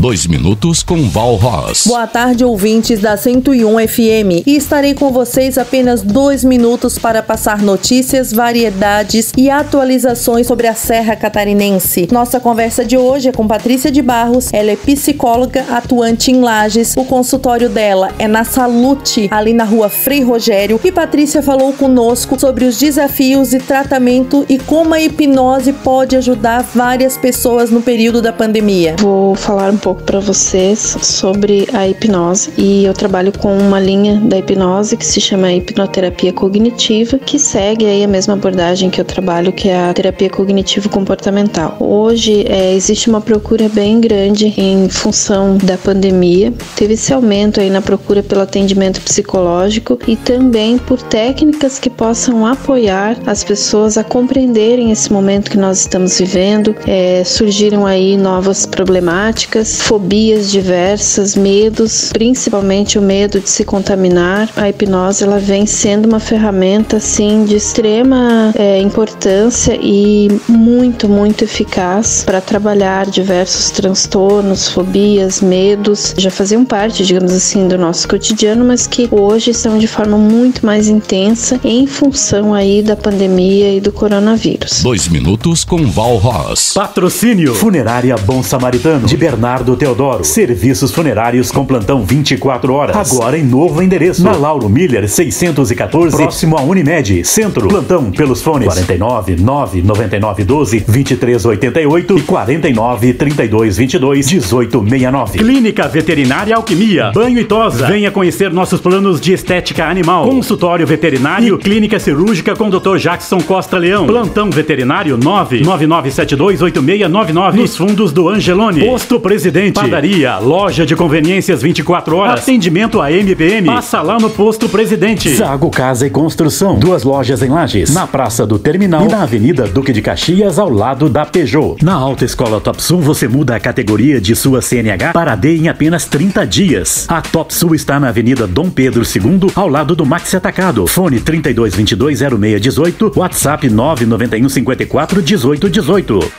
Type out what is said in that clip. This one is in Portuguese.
Dois minutos com Val Ross. Boa tarde, ouvintes da 101 FM. E estarei com vocês apenas dois minutos para passar notícias, variedades e atualizações sobre a Serra Catarinense. Nossa conversa de hoje é com Patrícia de Barros. Ela é psicóloga atuante em Lages. O consultório dela é na Salute, ali na rua Frei Rogério. E Patrícia falou conosco sobre os desafios de tratamento e como a hipnose pode ajudar várias pessoas no período da pandemia. Vou falar um pouco para vocês sobre a hipnose e eu trabalho com uma linha da hipnose que se chama hipnoterapia cognitiva, que segue aí a mesma abordagem que eu trabalho, que é a terapia cognitivo comportamental. Hoje é, existe uma procura bem grande em função da pandemia. Teve esse aumento aí na procura pelo atendimento psicológico e também por técnicas que possam apoiar as pessoas a compreenderem esse momento que nós estamos vivendo. É, surgiram aí novas problemáticas, fobias diversas, medos, principalmente o medo de se contaminar. A hipnose ela vem sendo uma ferramenta assim de extrema é, importância e muito muito eficaz para trabalhar diversos transtornos, fobias, medos. Já faziam parte, digamos assim, do nosso cotidiano, mas que hoje são de forma muito mais intensa em função aí da pandemia e do coronavírus. Dois minutos com Val Ross. Patrocínio Funerária Bom Samaritano de Bernardo Teodoro. Serviços funerários com plantão 24 horas. Agora em novo endereço. Na Lauro Miller 614, próximo à Unimed, Centro. Plantão pelos fones 49 999 12 23 88 e 49 32 22 18 69. Clínica Veterinária Alquimia. Banho e tosa. Venha conhecer nossos planos de estética animal. Consultório veterinário e clínica cirúrgica com Dr. Jackson Costa Leão. Plantão veterinário 99972 8699 nos fundos do Angelone. Posto Presidente. Padaria, loja de conveniências 24 horas. Atendimento a MPM. Passa lá no Posto Presidente. Zago Casa e Construção. Duas lojas em Lages. Na Praça do Terminal e na Avenida Duque de Caxias, ao lado da Peugeot. Na Alta Escola Top Sul, você muda a categoria de sua CNH para D em apenas 30 dias. A Top Sul está na Avenida Dom Pedro II, ao lado do Maxi Atacado. Fone 3222 0618, WhatsApp 991 54 1818.